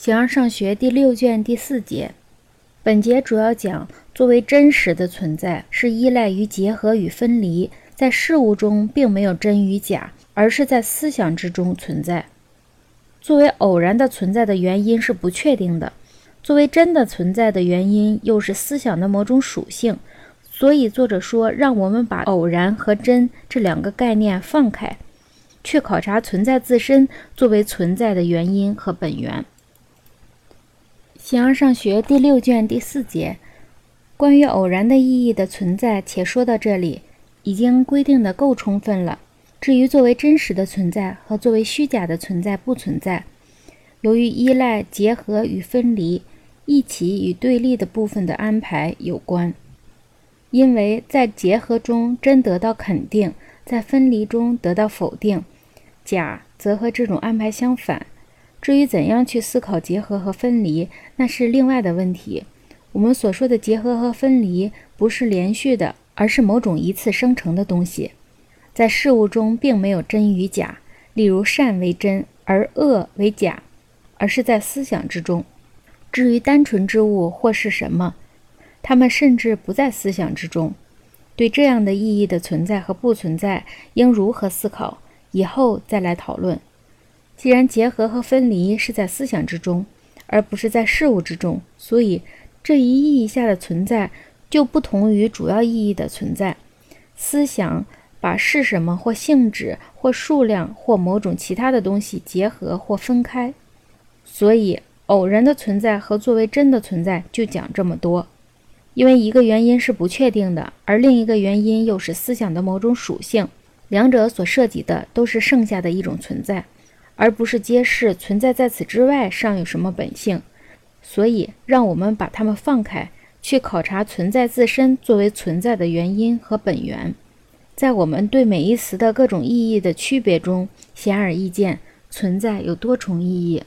形而上学第六卷第四节，本节主要讲作为真实的存在是依赖于结合与分离，在事物中并没有真与假，而是在思想之中存在。作为偶然的存在的原因是不确定的，作为真的存在的原因又是思想的某种属性。所以作者说，让我们把偶然和真这两个概念放开，去考察存在自身作为存在的原因和本源。形而上学第六卷第四节，关于偶然的意义的存在，且说到这里，已经规定的够充分了。至于作为真实的存在和作为虚假的存在不存在，由于依赖、结合与分离、一起与对立的部分的安排有关。因为在结合中真得到肯定，在分离中得到否定，假则和这种安排相反。至于怎样去思考结合和分离，那是另外的问题。我们所说的结合和分离不是连续的，而是某种一次生成的东西。在事物中并没有真与假，例如善为真而恶为假，而是在思想之中。至于单纯之物或是什么，它们甚至不在思想之中。对这样的意义的存在和不存在，应如何思考？以后再来讨论。既然结合和分离是在思想之中，而不是在事物之中，所以这一意义下的存在就不同于主要意义的存在。思想把是什么或性质或数量或某种其他的东西结合或分开，所以偶然的存在和作为真的存在就讲这么多。因为一个原因是不确定的，而另一个原因又是思想的某种属性，两者所涉及的都是剩下的一种存在。而不是揭示存在在此之外尚有什么本性，所以让我们把它们放开，去考察存在自身作为存在的原因和本源。在我们对每一词的各种意义的区别中，显而易见，存在有多重意义。